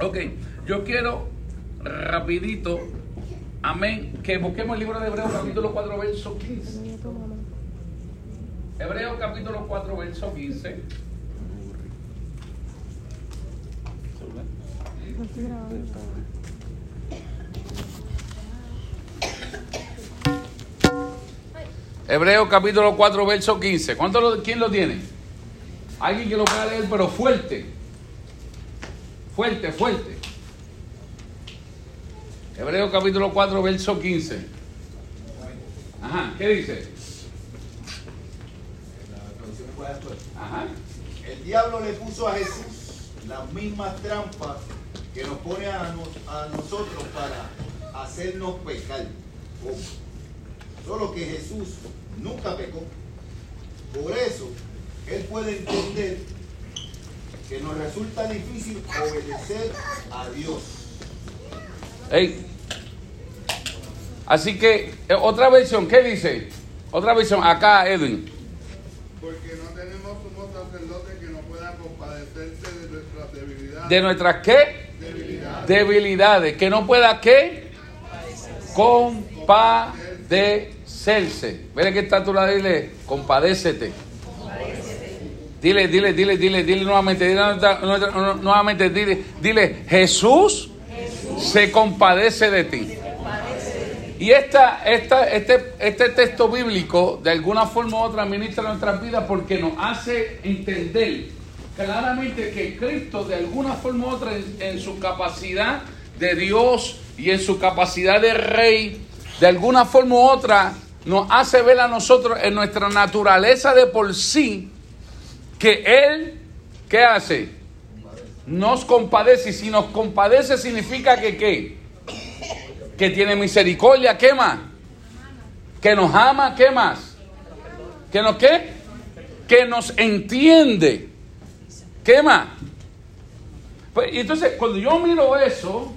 Ok, yo quiero rapidito, amén, que busquemos el libro de Hebreos capítulo 4, verso 15. Hebreos capítulo 4, verso 15. Hebreos capítulo 4, verso 15. ¿Cuánto lo, ¿Quién lo tiene? Alguien que lo pueda leer, pero fuerte. Fuerte, fuerte. Hebreos capítulo 4, verso 15. Ajá, ¿qué dice? Ajá. El diablo le puso a Jesús las mismas trampas que nos pone a, nos- a nosotros para hacernos pecar. Solo que Jesús nunca pecó. Por eso, Él puede entender que nos resulta difícil obedecer a Dios. Ey. Así que, eh, otra versión, ¿qué dice? Otra versión, acá, Edwin. Porque no tenemos un sacerdote que nos pueda compadecerse de nuestras debilidades. ¿De nuestras qué? debilidades. Debilidades. Que no pueda qué? Compadecerse. Mira que está tú la dile, compadécete. Dile, dile, dile, dile, dile nuevamente, dile nuevamente, dile, dile, Jesús, se compadece de ti. Y esta, esta, este, este texto bíblico, de alguna forma u otra, ministra nuestras vidas porque nos hace entender claramente que Cristo, de alguna forma u otra, en, en su capacidad de Dios y en su capacidad de rey, de alguna forma u otra, nos hace ver a nosotros en nuestra naturaleza de por sí que Él, ¿qué hace? Nos compadece. Y si nos compadece significa que ¿qué? Que tiene misericordia, ¿qué más? Que nos ama, ¿qué más? Que nos qué? Que nos entiende. ¿Qué más? Pues, entonces, cuando yo miro eso,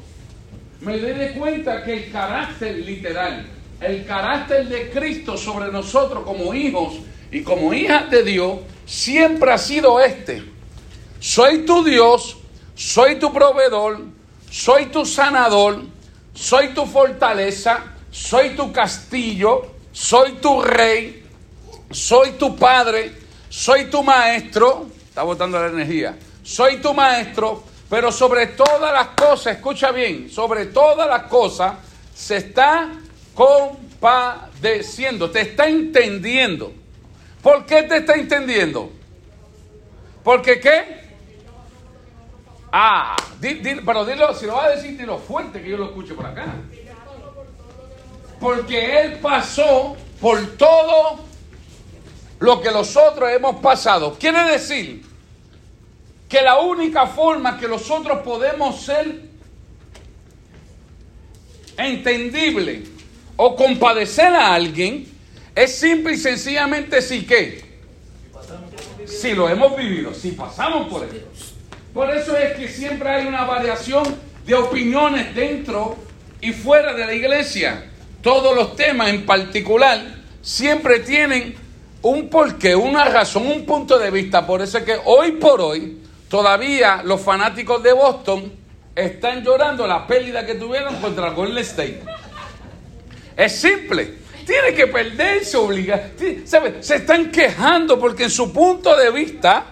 me doy cuenta que el carácter literal, el carácter de Cristo sobre nosotros como hijos y como hijas de Dios, siempre ha sido este. Soy tu Dios, soy tu proveedor, soy tu sanador, soy tu fortaleza, soy tu castillo, soy tu rey, soy tu padre, soy tu maestro, está botando la energía, soy tu maestro, pero sobre todas las cosas, escucha bien, sobre todas las cosas se está compadeciendo, te está entendiendo. ¿Por qué te está entendiendo? Porque qué? Ah, di- di- pero dilo, si lo va a decir, dilo fuerte que yo lo escuche por acá. Porque Él pasó por todo lo que nosotros hemos pasado. Quiere decir que la única forma que nosotros podemos ser entendible o compadecer a alguien es simple y sencillamente si qué. Si lo hemos vivido, si pasamos por eso. Por eso es que siempre hay una variación de opiniones dentro y fuera de la iglesia. Todos los temas en particular siempre tienen un porqué, una razón, un punto de vista. Por eso es que hoy por hoy todavía los fanáticos de Boston están llorando la pérdida que tuvieron contra Golden State. Es simple. Tiene que perderse, obliga. ti- ¿sabe? Se están quejando porque en su punto de vista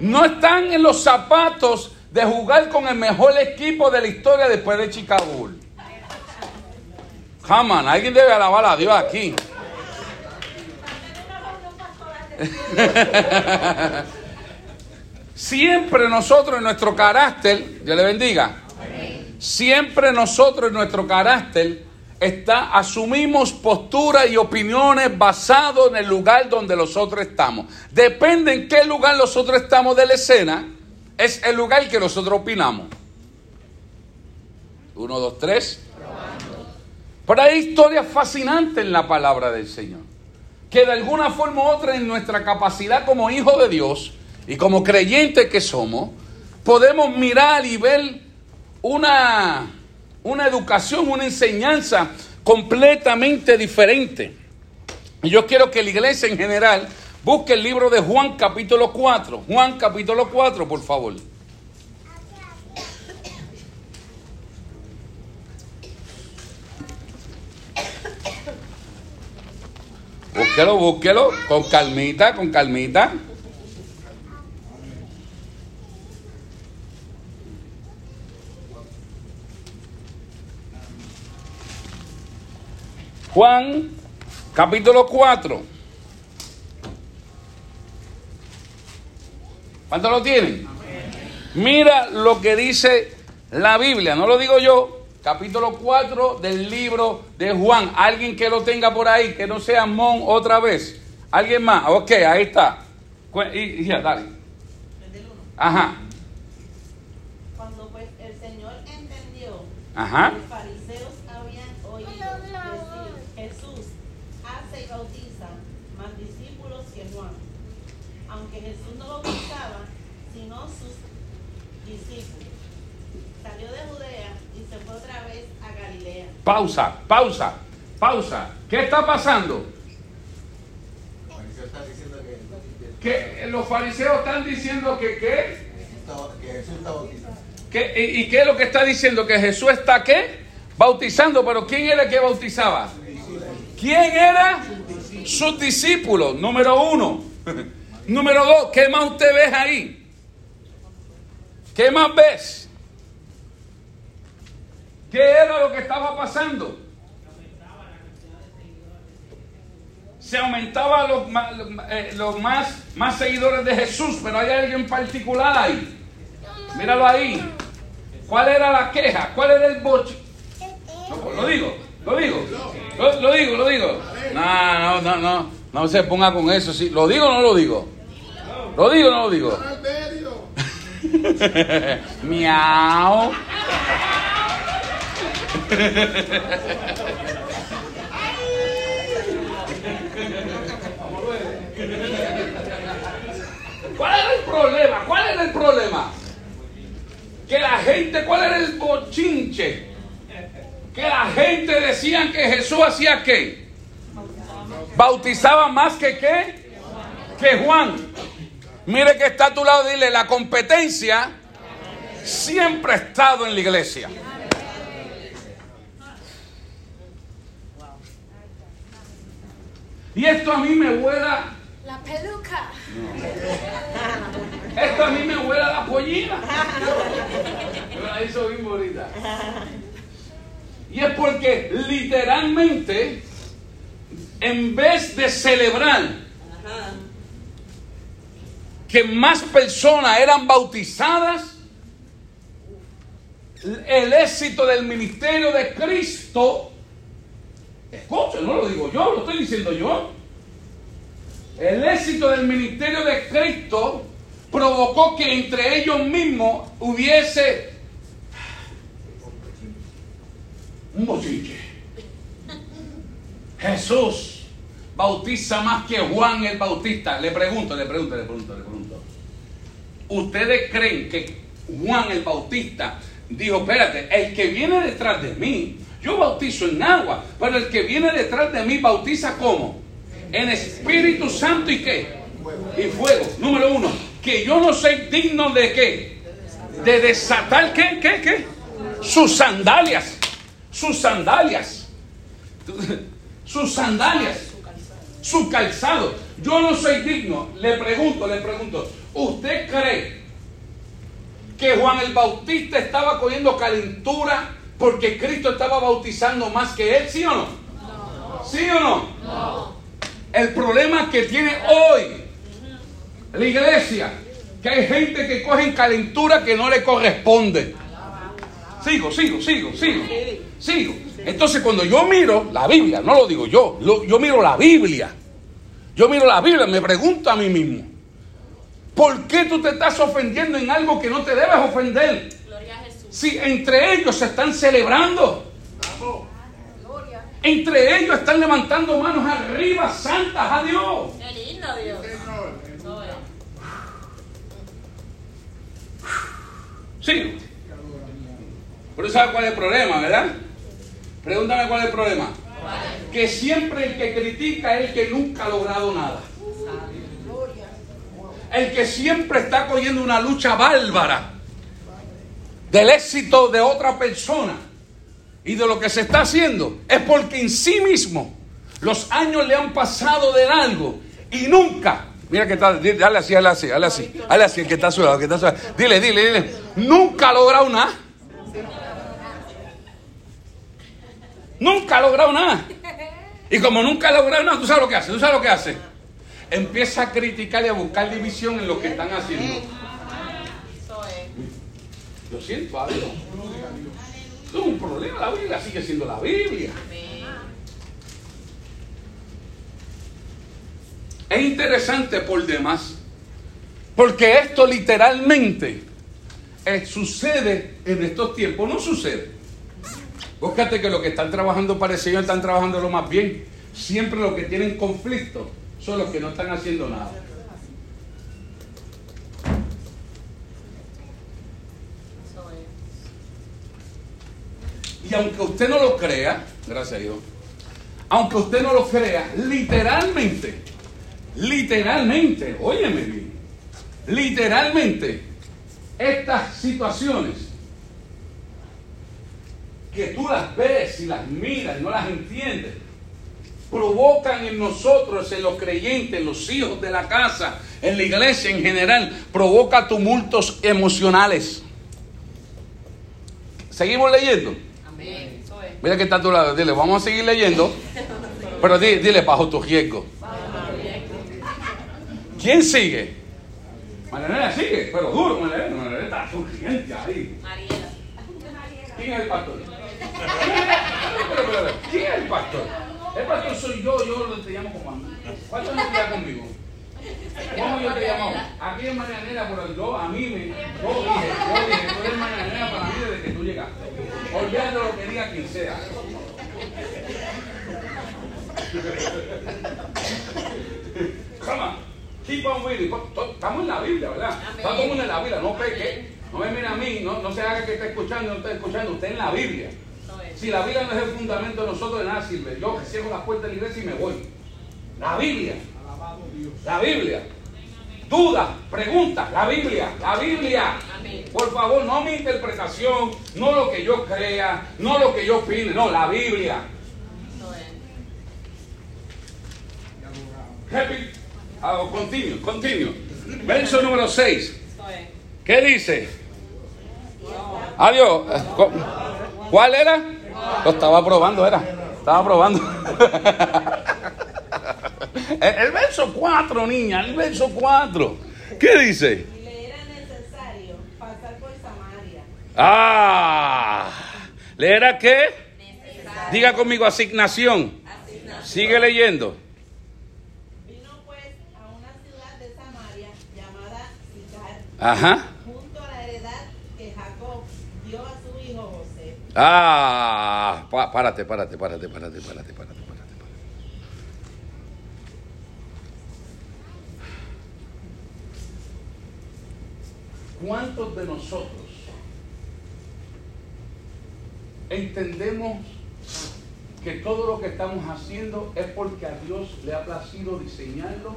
no están en los zapatos de jugar con el mejor equipo de la historia después de Chicago on, alguien debe alabar a Dios aquí. Siempre nosotros en nuestro carácter, Dios le bendiga. Siempre nosotros en nuestro carácter está, asumimos posturas y opiniones basadas en el lugar donde nosotros estamos. Depende en qué lugar nosotros estamos de la escena, es el lugar que nosotros opinamos. Uno, dos, tres. Pero hay historias fascinantes en la palabra del Señor. Que de alguna forma u otra en nuestra capacidad como hijos de Dios y como creyentes que somos, podemos mirar y ver una, una educación, una enseñanza completamente diferente. Y yo quiero que la iglesia en general busque el libro de Juan capítulo 4. Juan capítulo 4, por favor. Búsquelo, búsquelo, con calmita, con calmita. Juan, capítulo 4. ¿Cuánto lo tienen? Mira lo que dice la Biblia, no lo digo yo, capítulo 4 del libro de Juan. Alguien que lo tenga por ahí, que no sea Mon otra vez. ¿Alguien más? Ok, ahí está. Y, ya, dale. El. Ajá, Cuando pues el Señor entendió Ajá. que los fariseos habían oído decir, Jesús hace y bautiza más discípulos que Juan. Aunque Jesús no bautizaba, sino sus discípulos. Salió de Judea y se fue otra vez a Galilea. pausa, pausa, pausa. ¿Qué está pasando? Que, Que los fariseos están diciendo que qué. que Jesús está bautizado. ¿Qué- y, y qué es lo que está diciendo? Que Jesús está qué? Bautizando, pero ¿quién era el que bautizaba? ¿Quién era? Sus discípulos, número uno. número dos, ¿qué más usted ve ahí? ¿Qué más ves? ¿Qué era lo que estaba pasando? Se aumentaba los, ma- eh, los más, más seguidores de Jesús, pero hay alguien particular ahí. Míralo ahí. ¿Cuál era la queja? ¿Cuál era el boche? No, lo digo, lo digo. Lo, lo digo, lo digo. No, no, no, no. No se ponga con eso. Sí. ¿Lo digo o no lo digo? ¿Lo digo o no lo digo? Miau. ¿Cuál era el problema? ¿Cuál era el problema? Que la gente, ¿cuál era el bochinche? Que la gente decía que Jesús hacía qué? Bautizaba más que qué? Que Juan. Mire que está a tu lado, dile, la competencia siempre ha estado en la iglesia. Y esto a mí me vuela, La peluca. esto a mí me vuela la pollina. Me la hizo bien bonita. Y es porque literalmente, en vez de celebrar que más personas eran bautizadas, el éxito del ministerio de Cristo, escuchen, no lo digo yo, lo estoy diciendo yo, el éxito del ministerio de Cristo provocó que entre ellos mismos hubiese un bochinche. Jesús bautiza más que Juan el Bautista. Le pregunto, le pregunto, le pregunto, le pregunto. ¿Ustedes creen que Juan el Bautista dijo, espérate, el que viene detrás de mí, yo bautizo en agua, pero el que viene detrás de mí bautiza cómo? En Espíritu Santo y qué? Y fuego. Número uno, que yo no soy digno de qué? De desatar qué, qué, qué? Sus sandalias. Sus sandalias. Sus sandalias. Su calzado. Yo no soy digno. Le pregunto, le pregunto. ¿Usted cree que Juan el Bautista estaba cogiendo calentura porque Cristo estaba bautizando más que él? ¿Sí o no? ¿Sí o no? El problema que tiene hoy la iglesia, que hay gente que coge calentura que no le corresponde. Sigo, sigo, sigo, sigo, sigo. Entonces cuando yo miro la Biblia, no lo digo yo, lo- yo miro la Biblia. Yo miro la Biblia, me pregunto a mí mismo, ¿por qué tú te estás ofendiendo en algo que no te debes ofender? Gloria a Jesús. Si entre ellos se están celebrando, entre ellos están levantando manos arriba, santas a Dios. Qué lindo Dios. Sigo. Pero ¿sabe cuál es el problema, verdad? Pregúntame cuál es el problema. Que siempre el que critica es el que nunca ha logrado nada. El que siempre está cogiendo una lucha bárbara del éxito de otra persona y de lo que se está haciendo es porque en sí mismo Los años le han pasado de largo y nunca. Mira que está, dale así, dale así, dale así, dale así, el que está suave, el que está suave. Dile, dile, dile. Nunca ha logrado nada. Nunca ha logrado nada. Y como nunca ha logrado nada, ¿tú sabes lo que hace? ¿Tú sabes lo que hace? Empieza a criticar y a buscar división en lo que están haciendo. Lo siento, adiós. No es un problema, la Biblia sigue siendo la Biblia. Es interesante por demás, porque esto literalmente eh, sucede en estos tiempos, no sucede. Búscate que los que están trabajando para el Señor están trabajando lo más bien. Siempre los que tienen conflicto son los que no están haciendo nada. Y aunque usted no lo crea, gracias a Dios, aunque usted no lo crea, literalmente, literalmente, óyeme bien, literalmente, estas situaciones que tú las ves y las miras y no las entiendes, provocan en nosotros, en los creyentes, en los hijos de la casa, en la iglesia en general, provoca tumultos emocionales. Seguimos leyendo. Amén. Mira que está a tu lado. Dile, vamos a seguir leyendo. Pero di- dile, bajo tu riesgo. ¿Quién sigue? Maranela sigue, pero duro, Maranela. Maranela está surgiente ahí. Mariela. ¿Quién es el pastor? ¿Quién es el pastor? El pastor soy yo, yo te llamo como a mí. ¿Cuántos años ya conmigo? ¿Cómo yo te llamo? Aquí es Marianela, pero yo a mí me. Yo dije, yo dije, tú eres Marianela para mí desde que tú llegaste. Olvídate lo que diga quien sea. Come on. Keep on reading. Estamos en la Biblia, ¿verdad? Está todo el mundo en la Biblia, no peque. No me mire a mí, no, no se haga que esté escuchando, no esté escuchando. Usted en la Biblia. Si la Biblia no es el fundamento de nosotros, de nada sirve. Yo cierro las puertas de la iglesia y me voy. La Biblia. La Biblia. Dudas, preguntas, la Biblia, la Biblia. Por favor, no mi interpretación, no lo que yo crea, no lo que yo opine, no, la Biblia. Happy. Ah, continue, continue. Verso número 6. Eso es. ¿Qué dice? Adiós. Cu- ¿Cuál era? Lo estaba probando, era. Estaba probando. el, el verso 4, niña, el verso 4. ¿Qué dice? Le era necesario pasar por Samaria. Ah, ¿le era qué? Diga conmigo asignación. Sigue leyendo. Vino pues a una ciudad de Samaria llamada Sicar, Ajá. junto a la heredad que Jacob dio a su hijo José. Ah, párate, párate, párate, párate, párate, párate. párate. ¿Cuántos de nosotros entendemos que todo lo que estamos haciendo es porque a Dios le ha placido diseñarlo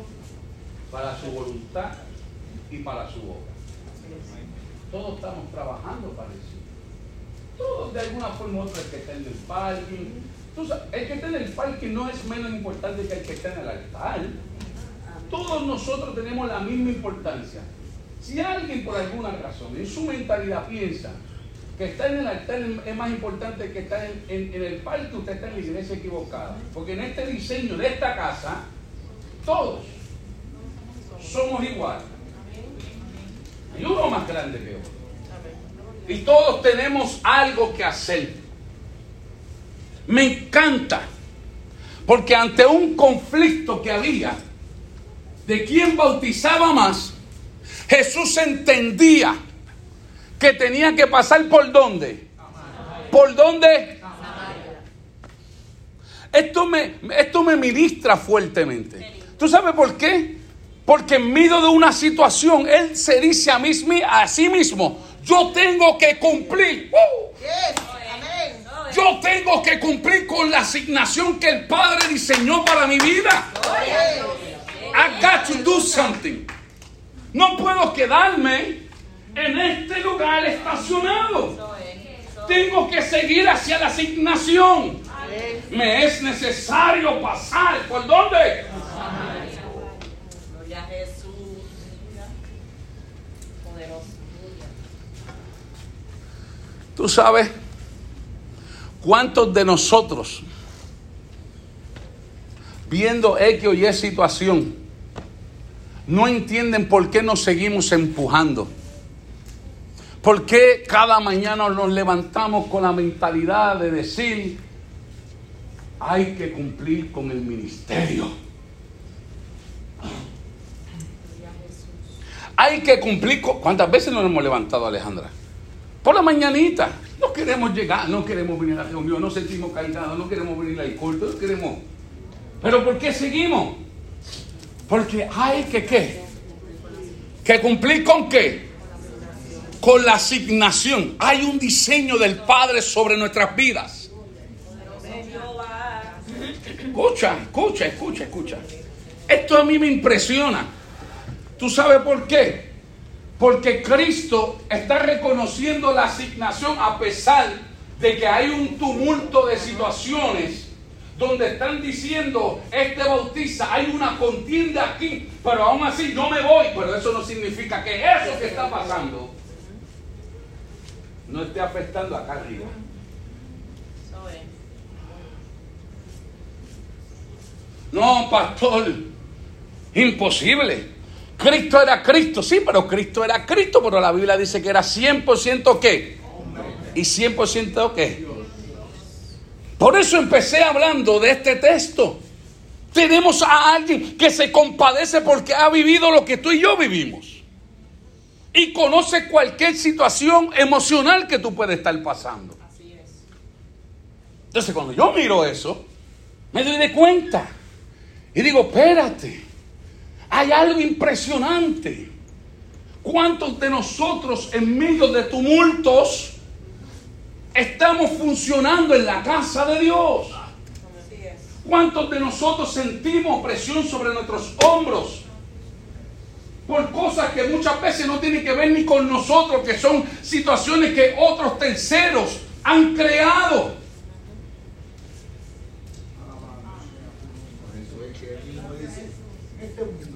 para su voluntad y para su obra? Todos estamos trabajando para eso. Todos de alguna forma u otra, el que está en el parking. Sabes, el que está en el parking no es menos importante que el que está en el altar. Todos nosotros tenemos la misma importancia. Si alguien por alguna razón en su mentalidad piensa que estar en el altar es más importante que estar en, en- en el parque, usted está en la iglesia equivocada. Porque en este diseño de esta casa, todos somos iguales. Hay uno más grande que otro. Y todos tenemos algo que hacer. Me encanta. Porque ante un conflicto que había de quién bautizaba más, Jesús entendía que tenía que pasar por dónde. ¿Por dónde? Esto me, esto me ministra fuertemente. ¿Tú sabes por qué? Porque en medio de una situación, Él se dice a, mí, a sí mismo, yo tengo que cumplir. ¡Uh! Amén. Yo tengo que cumplir con la asignación que el Padre diseñó para mi vida. I got to do something. No puedo quedarme en este lugar estacionado. Tengo que seguir hacia la asignación. Me es necesario pasar. ¿Por dónde? Gloria a Jesús. Poderoso. Tú sabes cuántos de nosotros, viendo X o Y situación, no entienden por qué nos seguimos empujando. ¿Por qué cada mañana nos levantamos con la mentalidad de decir, hay que cumplir con el ministerio? Hay que cumplir con... ¿Cuántas veces nos hemos levantado, Alejandra? Por la mañanita. No queremos llegar, no queremos venir a la reunión, no sentimos calidad, no queremos venir al culto, no queremos... ¿Pero por qué seguimos? Porque hay que qué? Que cumplir con qué? Con la asignación. Hay un diseño del Padre sobre nuestras vidas. Escucha, escucha, escucha, escucha. Esto a mí me impresiona. ¿Tú sabes por qué? Porque Cristo está reconociendo la asignación a pesar de que hay un tumulto de situaciones donde están diciendo, este bautiza, hay una contienda aquí, pero aún así yo me voy, pero eso no significa que eso que está pasando no esté afectando acá arriba. No, pastor, imposible. Cristo era Cristo, sí, pero Cristo era Cristo, pero la Biblia dice que era 100% qué? Y 100% qué? Por eso empecé hablando de este texto. Tenemos a alguien que se compadece porque ha vivido lo que tú y yo vivimos. Y conoce cualquier situación emocional que tú puedes estar pasando. Así es. Entonces cuando yo miro eso, me doy de cuenta. Y digo, espérate, hay algo impresionante. ¿Cuántos de nosotros en medio de tumultos estamos funcionando en la casa de Dios? ¿Cuántos de nosotros sentimos presión sobre nuestros hombros? Por cosas que muchas veces no tienen que ver ni con nosotros, que son situaciones que otros terceros han creado. Por eso es que él mismo dice, en este mundo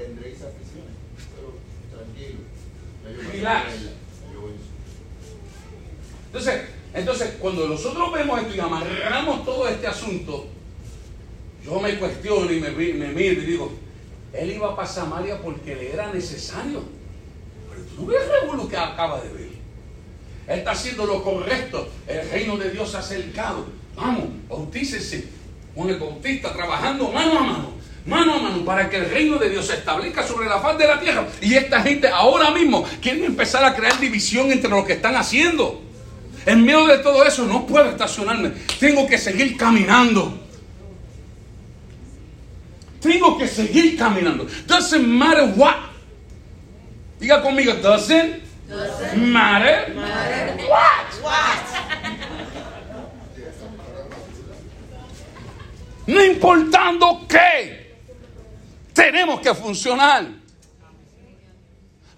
tendréis aflicciones, pero tranquilo. ya yo pasé Entonces, entonces, cuando nosotros vemos esto y amarramos todo este asunto, yo me cuestiono y me, me miro y digo, él iba para Samaria porque le era necesario. Pero tú no ves lo que acaba de ver. Él está haciendo lo correcto. El reino de Dios se ha acercado. Vamos, bautícese. Con el bautista trabajando mano a mano. Mano a mano para que el reino de Dios se establezca sobre la faz de la tierra. Y esta gente ahora mismo quieren empezar a crear división entre lo que están haciendo. En medio de todo eso no puedo estacionarme. Tengo que seguir caminando. Tengo que seguir caminando. Doesn't matter what. Diga conmigo, doesn't, matter, what. No importando qué, tenemos que funcionar.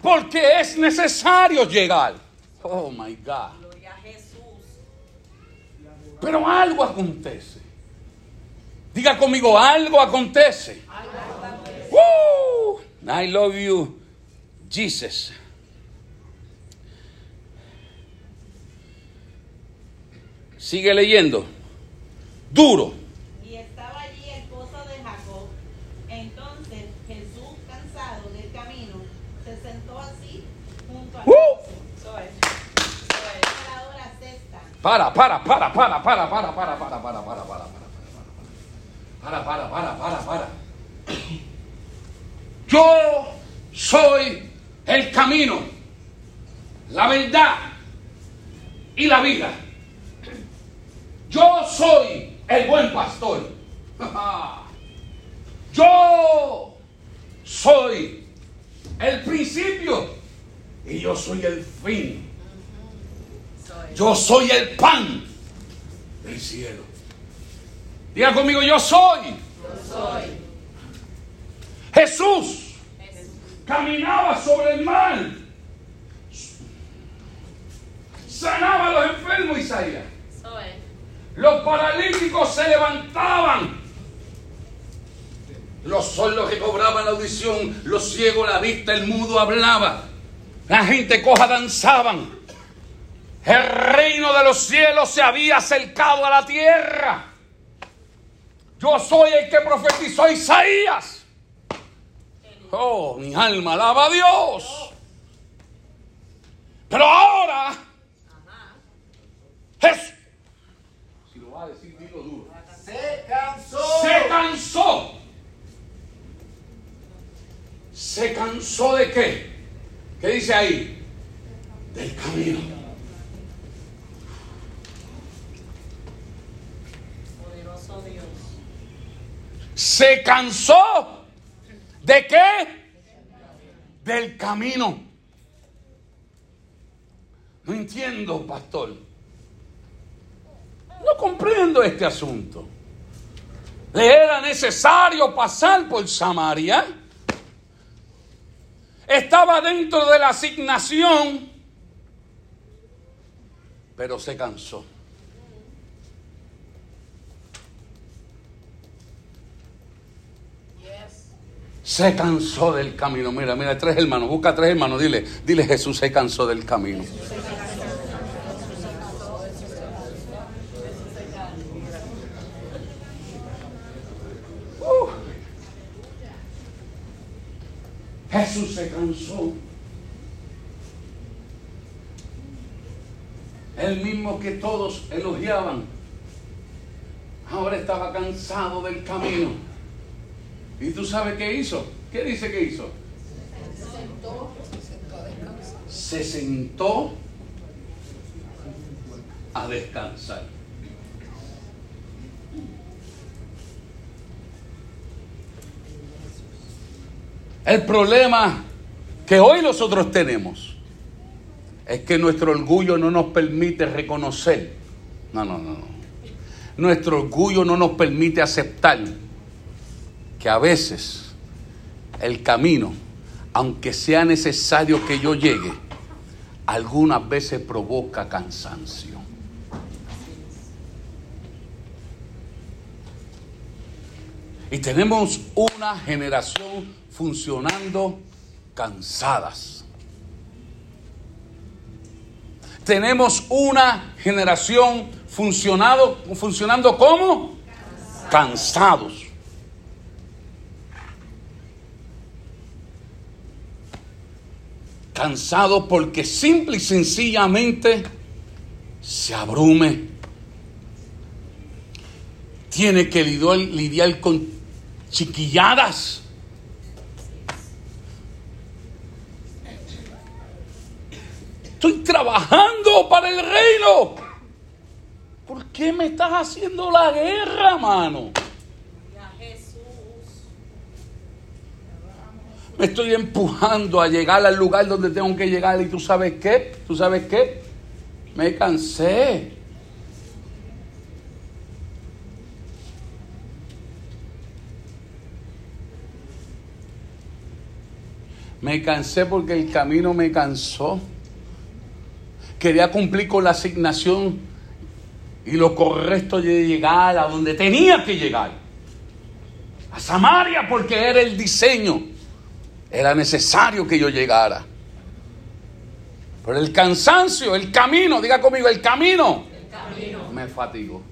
Porque es necesario llegar. Oh my God. Pero algo acontece. Diga conmigo, algo acontece. Woo! I love you, Jesus. Sigue leyendo. Duro. Y estaba allí el pozo de Jacob. Entonces Jesús, cansado del camino, se sentó así junto a ¡Uh! Para, para, para, para, para, para, para, para, para, para, para, para, para, para, para, para, para. Yo soy el camino, la verdad y la vida. Yo soy el buen pastor. Yo soy el principio y yo soy el fin. Yo soy el pan del cielo. Diga conmigo, yo soy. Soy. Jesús Jesús. caminaba sobre el mar. Sanaba a los enfermos, Isaías. Los paralíticos se levantaban. Los sordos recobraban la audición, los ciegos la vista, el mudo hablaba. La gente coja danzaban. El reino de los cielos se había acercado a la tierra. Yo soy el que profetizó Isaías. Oh, mi alma alaba a Dios. Pero ahora, Jesús, si lo va a decir, dilo duro, Se cansó. se cansó. ¿Se cansó de qué? ¿Qué dice ahí? Del camino. Poderoso Dios. Se cansó de qué? Del camino. No entiendo, pastor. No comprendo este asunto. Le era necesario pasar por Samaria. Estaba dentro de la asignación, pero se cansó. Se cansó del camino. Mira, mira, tres hermanos. Busca tres hermanos. Dile, dile Jesús se cansó del camino. Jesús se cansó. El mismo que todos elogiaban. Ahora estaba cansado del camino. ¿Y tú sabes qué hizo? ¿Qué dice que hizo? Se sentó a descansar. El problema que hoy nosotros tenemos es que nuestro orgullo no nos permite reconocer. No, no, no, no. Nuestro orgullo no nos permite aceptar que a veces el camino, aunque sea necesario que yo llegue, algunas veces provoca cansancio. Y tenemos una generación funcionando cansadas. Tenemos una generación funcionado, funcionando como cansados. Cansado porque simple y sencillamente se abrume. Tiene que lidiar, lidiar con chiquilladas. Estoy trabajando para el reino. ¿Por qué me estás haciendo la guerra, mano? Me estoy empujando a llegar al lugar donde tengo que llegar y tú sabes qué, tú sabes qué, me cansé. Me cansé porque el camino me cansó. Quería cumplir con la asignación y lo correcto de llegar a donde tenía que llegar. A Samaria porque era el diseño. Era necesario que yo llegara. Pero el cansancio, el camino, diga conmigo, el camino, me fatigó.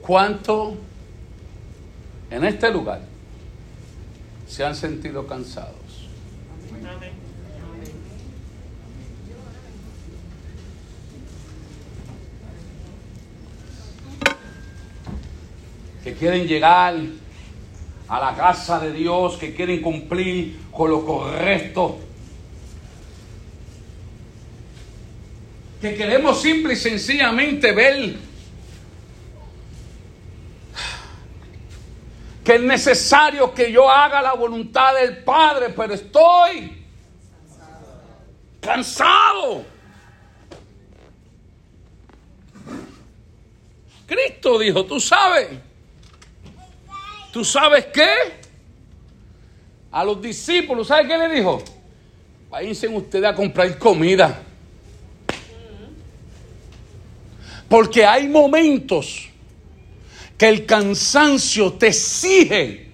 ¿Cuánto en este lugar se han sentido cansados? que quieren llegar a la casa de Dios, que quieren cumplir con lo correcto, que queremos simple y sencillamente ver que es necesario que yo haga la voluntad del Padre, pero estoy cansado. Cristo dijo, tú sabes, ¿tú sabes qué? a los discípulos, ¿sabe qué le dijo? Váyanse ustedes a comprar comida. Porque hay momentos que el cansancio te exige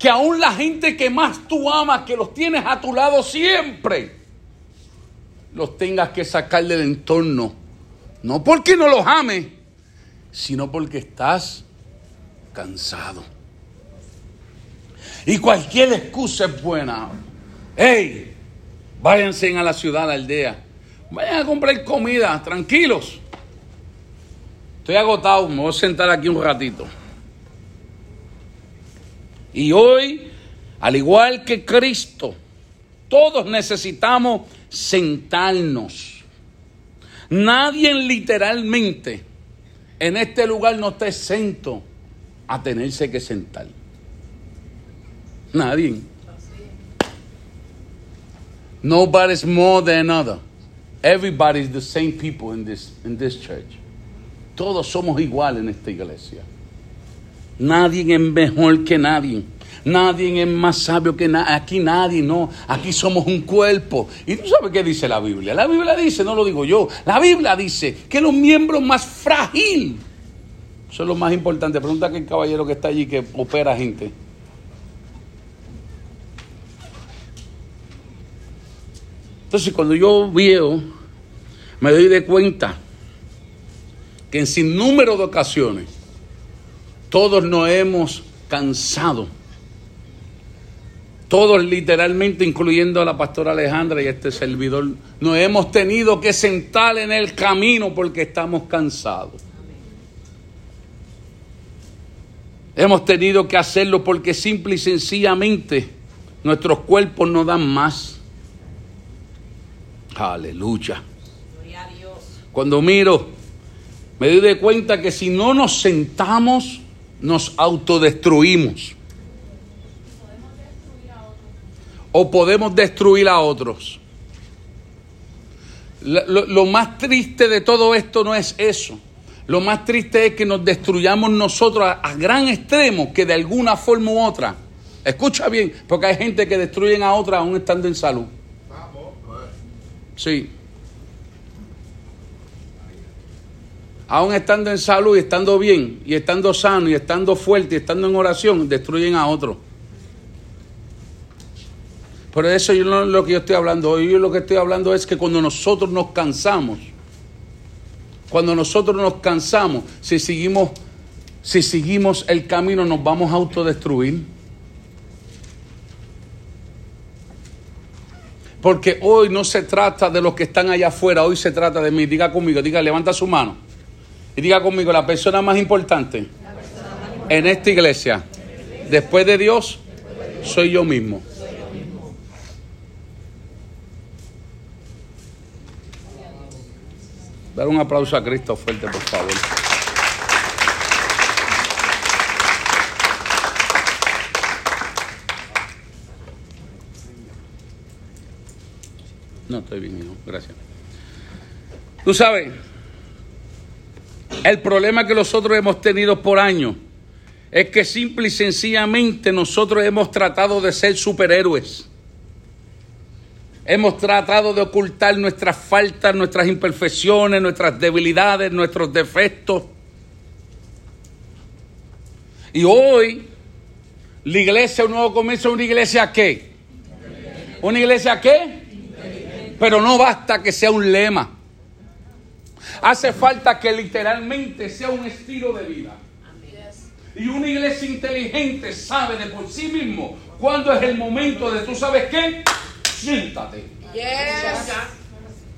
que aún la gente que más tú amas, que los tienes a tu lado siempre, los tengas que sacar del entorno. No porque no los ames, sino porque estás cansado. Y cualquier excusa es buena. Hey, váyanse a la ciudad, a la aldea. Vayan a comprar comida, tranquilos. Estoy agotado, me voy a sentar aquí un ratito. Y hoy, al igual que Cristo, todos necesitamos sentarnos. Nadie literalmente en este lugar no está exento a tenerse que sentar. Nadie. Nobody's more than another. Everybody's the same people in this, in this church. Todos somos iguales en esta iglesia. Nadie es mejor que nadie. Nadie es más sabio que nadie. Aquí nadie, no. Aquí somos un cuerpo. ¿Y tú sabes qué dice la Biblia? La Biblia dice, no lo digo yo, la Biblia dice que los miembros más frágiles son los más importantes. Pregunta a aquel caballero que está allí que opera gente. Entonces, cuando yo veo, me doy de cuenta que en sin número de ocasiones todos nos hemos cansado. Todos literalmente, incluyendo a la pastora Alejandra y a este servidor, nos hemos tenido que sentar en el camino porque estamos cansados. Hemos tenido que hacerlo porque simple y sencillamente nuestros cuerpos no dan más. Aleluya. Cuando miro, me doy de cuenta que si no nos sentamos, nos autodestruimos. O podemos destruir a otros. Lo, más triste de todo esto no es eso. Lo más triste es que nos destruyamos nosotros a, a gran extremo que de alguna forma u otra. Escucha bien, porque hay gente que destruyen a otra aún estando en salud. Sí. Aún estando en salud y estando bien, y estando sano, y estando fuerte, y estando en oración, destruyen a otro. Por eso yo no es lo que yo estoy hablando. Hoy yo lo que estoy hablando es que cuando nosotros nos cansamos, cuando nosotros nos cansamos, si seguimos, si seguimos el camino, nos vamos a autodestruir. Porque hoy no se trata de los que están allá afuera, hoy se trata de mí. Diga conmigo, diga, levanta su mano. Y diga conmigo, la persona más importante en esta iglesia, después de Dios, soy yo mismo. Dar un aplauso a Cristo fuerte, por favor. No, estoy bien, hijo. Gracias. Tú sabes, el problema que nosotros hemos tenido por años es que simple y sencillamente nosotros hemos tratado de ser superhéroes. Hemos tratado de ocultar nuestras faltas, nuestras imperfecciones, nuestras debilidades, nuestros defectos. Y hoy, la iglesia, un nuevo comienzo, una iglesia qué? ¿Una iglesia qué? Pero no basta que sea un lema. Hace falta que literalmente sea un estilo de vida. Y una iglesia inteligente sabe de por sí mismo cuándo es el momento de, ¿tú sabes qué? Siéntate.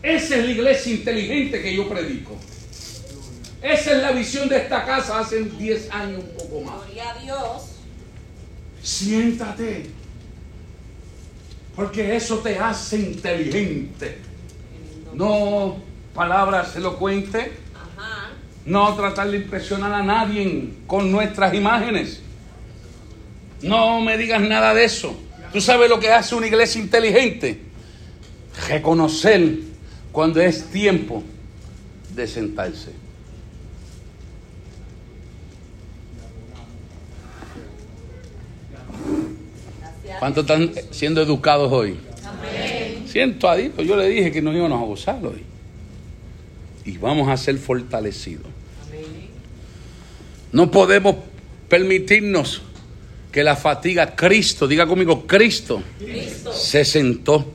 Esa es la iglesia inteligente que yo predico. Esa es la visión de esta casa hace 10 años, un poco más. Gloria a Dios. Siéntate. Porque eso te hace inteligente. No palabras elocuentes. Ajá. No tratar de impresionar a nadie con nuestras imágenes. No me digas nada de eso. ¿Tú sabes lo que hace una iglesia inteligente? Reconocer cuando es tiempo de sentarse. ¿Cuántos están siendo educados hoy? Siento a Dios, yo le dije que nos íbamos a gozar hoy. Y vamos a ser fortalecidos. No podemos permitirnos que la fatiga, Cristo, diga conmigo, Cristo, se sentó.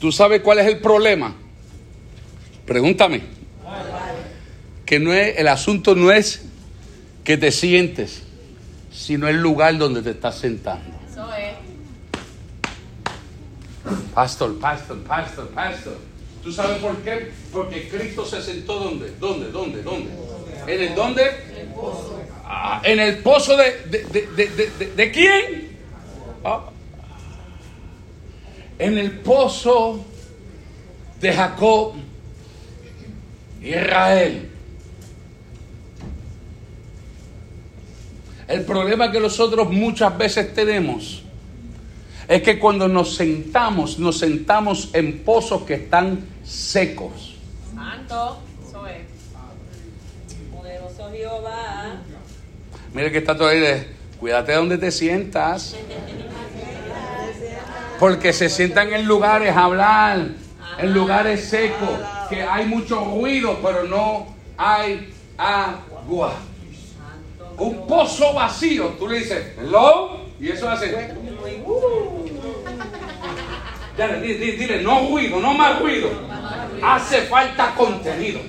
¿Tú sabes cuál es el problema? Pregúntame. Que no es, el asunto no es que te sientes, sino el lugar donde te estás sentando. Eso es. Pastor, pastor, pastor, pastor. ¿Tú sabes por qué? Porque Cristo se sentó ¿dónde? ¿Dónde? ¿Dónde? ¿Dónde? ¿En el dónde? Ah, en el pozo de, de- de- ¿de quién? Ah. En el pozo de Jacob, Israel. El problema que nosotros muchas veces tenemos es que cuando nos sentamos, nos sentamos en pozos que están secos. Santo. Eso es. Poderoso Jehová. Mire que está todo ahí de, cuídate donde te sientas. Porque se sientan en lugares a hablar, en lugares secos, que hay mucho ruido, pero no hay agua. Un pozo vacío, tú le dices, hello, y eso hace. Dale, dile, dile, dile, no ruido, no más ruido. Hace falta contenido.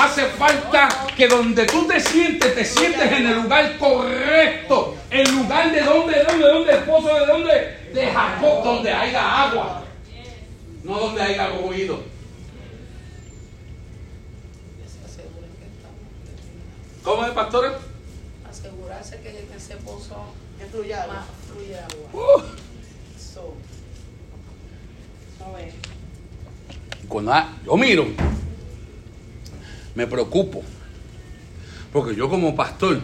Hace falta que donde tú te sientes, te sientes en el lugar correcto. El lugar de donde, de donde, de donde, el pozo de donde, de Jacob, donde haya agua. No donde haya ruido. ¿Cómo es, pastores? asegurarse que en ese pozo fluya agua. más fluye agua. Uh. So, Es. Cuando ah, yo miro, me preocupo. Porque yo como pastor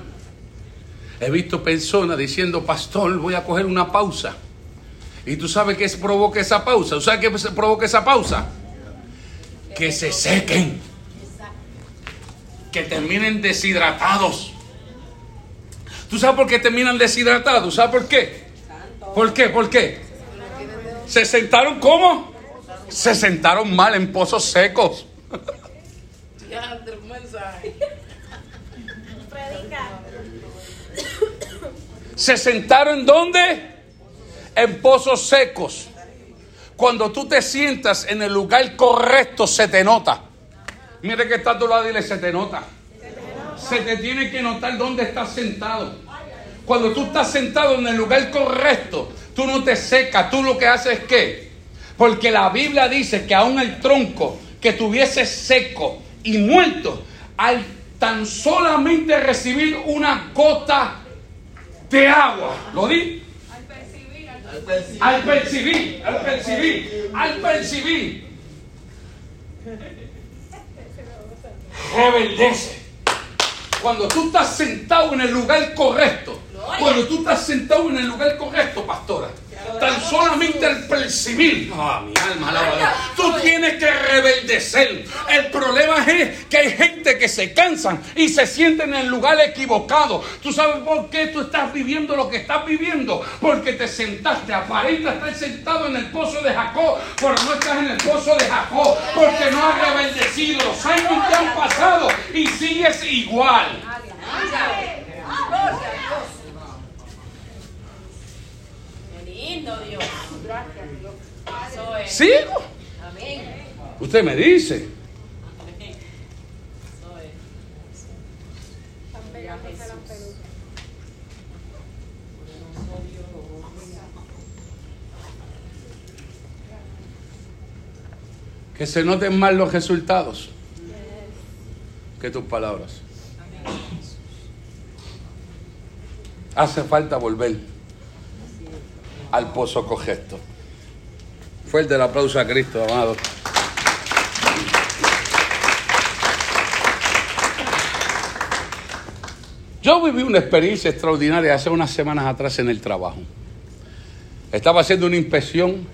he visto personas diciendo, pastor, voy a coger una pausa. Y tú sabes qué provoca esa pausa. ¿Tú sabes qué provoca esa pausa? Que se sequen. Que terminen deshidratados. ¿Tú sabes por qué terminan deshidratados? ¿Sabes por qué? ¿Por qué? ¿Por qué? ¿Se sentaron cómo? Se sentaron mal en pozos secos. ¿Se sentaron dónde? En pozos secos. Cuando tú te sientas en el lugar correcto, se te nota. Mire que está a tu lado y dile, se te nota. Se te tiene que notar dónde estás sentado. Cuando tú estás sentado en el lugar correcto, tú no te secas. Tú lo que haces es que, porque la Biblia dice que aún el tronco que tuviese seco y muerto, al tan solamente recibir una gota de agua, ¿lo di? Al percibir, al percibir, al percibir. Rebeldece. Cuando tú estás sentado en el lugar correcto, cuando tú estás sentado en el lugar correcto, pastora, tan solamente al percibir, ah, mi alma alaba a Dios, tú tienes que rebeldecer. El problema es que hay gente que se cansan y se sienten en el lugar equivocado. ¿Tú sabes por qué tú estás viviendo lo que estás viviendo? Porque te sentaste, aparenta estar sentado en el pozo de Jacob, pero no estás en el pozo de Jacob, porque no has rebaldecido. Los años te han pasado y sigues igual. Qué lindo Dios. Eso es. ¿Sigo? Amén. Usted me dice. Eso es. Que se noten más los resultados que tus palabras. Hace falta volver al pozo correcto. Fuerte el aplauso a Cristo, amado. Yo viví una experiencia extraordinaria hace unas semanas atrás en el trabajo. Estaba haciendo una inspección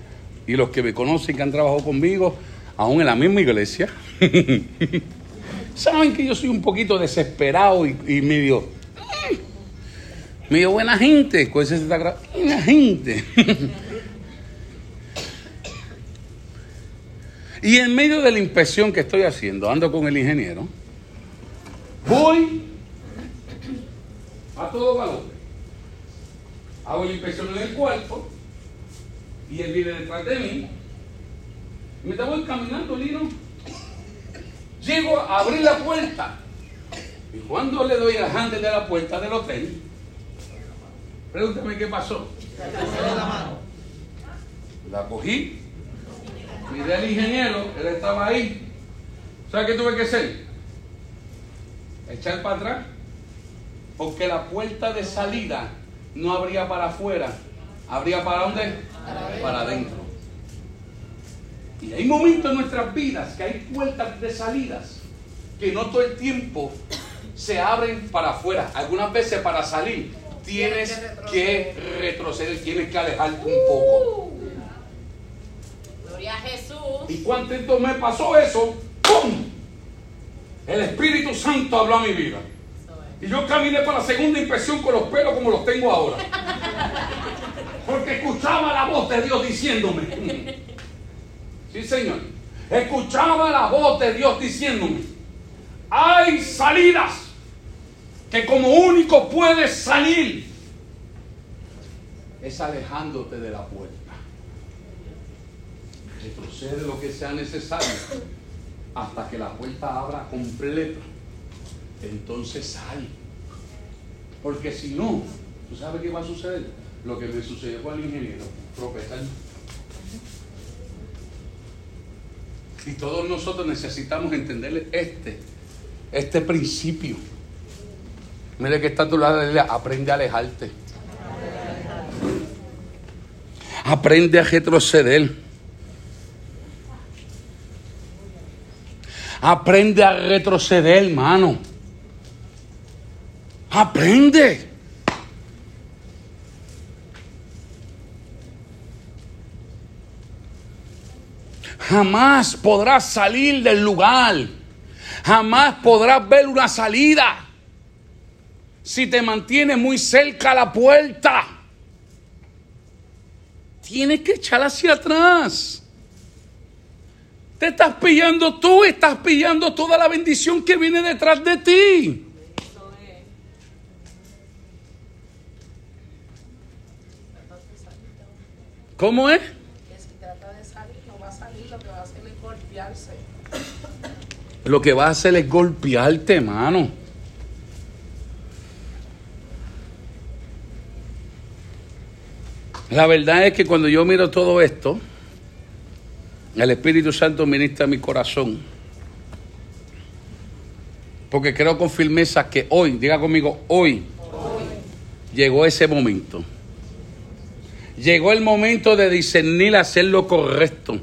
y los que me conocen, que han trabajado conmigo, aún en la misma iglesia, saben que yo soy un poquito desesperado y, y medio, mm, medio buena gente. Pues se está gra- una gente. y en medio de la inspección que estoy haciendo, ando con el ingeniero, voy a todo valor. Hago la inspección en el cuarto y él viene detrás de mí. Me voy caminando, Lino. Llego a abrir la puerta. Y cuando le doy al handle de la puerta del hotel, pregúntame qué pasó. La cogí, miré al ingeniero, él estaba ahí. ¿Sabe qué tuve que hacer? Echar para atrás. Porque la puerta de salida no abría para afuera, abría para dónde? Para adentro. Y hay momentos en nuestras vidas que hay puertas de salidas que no todo el tiempo se abren para afuera. Algunas veces para salir tienes que retroceder, tienes que alejarte un poco. Gloria a Jesús. ¿Y cuánto me pasó eso? ¡Pum! El Espíritu Santo habló a mi vida. Y yo caminé para la segunda inspección con los pelos como los tengo ahora. Porque escuchaba la voz de Dios diciéndome. Sí, Señor. Escuchaba la voz de Dios diciéndome. Hay salidas que como único puedes salir es alejándote de la puerta. Retrocede lo que sea necesario hasta que la puerta abra completa. Entonces sal. Porque si no, ¿tú sabes qué va a suceder? Lo que me sucedió con el ingeniero, tropezar. Y todos nosotros necesitamos entender este, este principio. Mire que está a tu lado, dile, aprende a alejarte. Aprende a retroceder. Aprende a retroceder, hermano. Aprende. Jamás podrás salir del lugar. Jamás podrás ver una salida. Si te mantienes muy cerca a la puerta. Tienes que echar hacia atrás. Te estás pillando tú, estás pillando toda la bendición que viene detrás de ti. ¿Cómo es? Lo que va a hacer es golpearse. Lo que va a hacer es golpearte, hermano. La verdad es que cuando yo miro todo esto, el Espíritu Santo ministra mi corazón. Porque creo con firmeza que hoy, diga conmigo, hoy, llegó ese momento. Llegó el momento de discernir hacer lo correcto.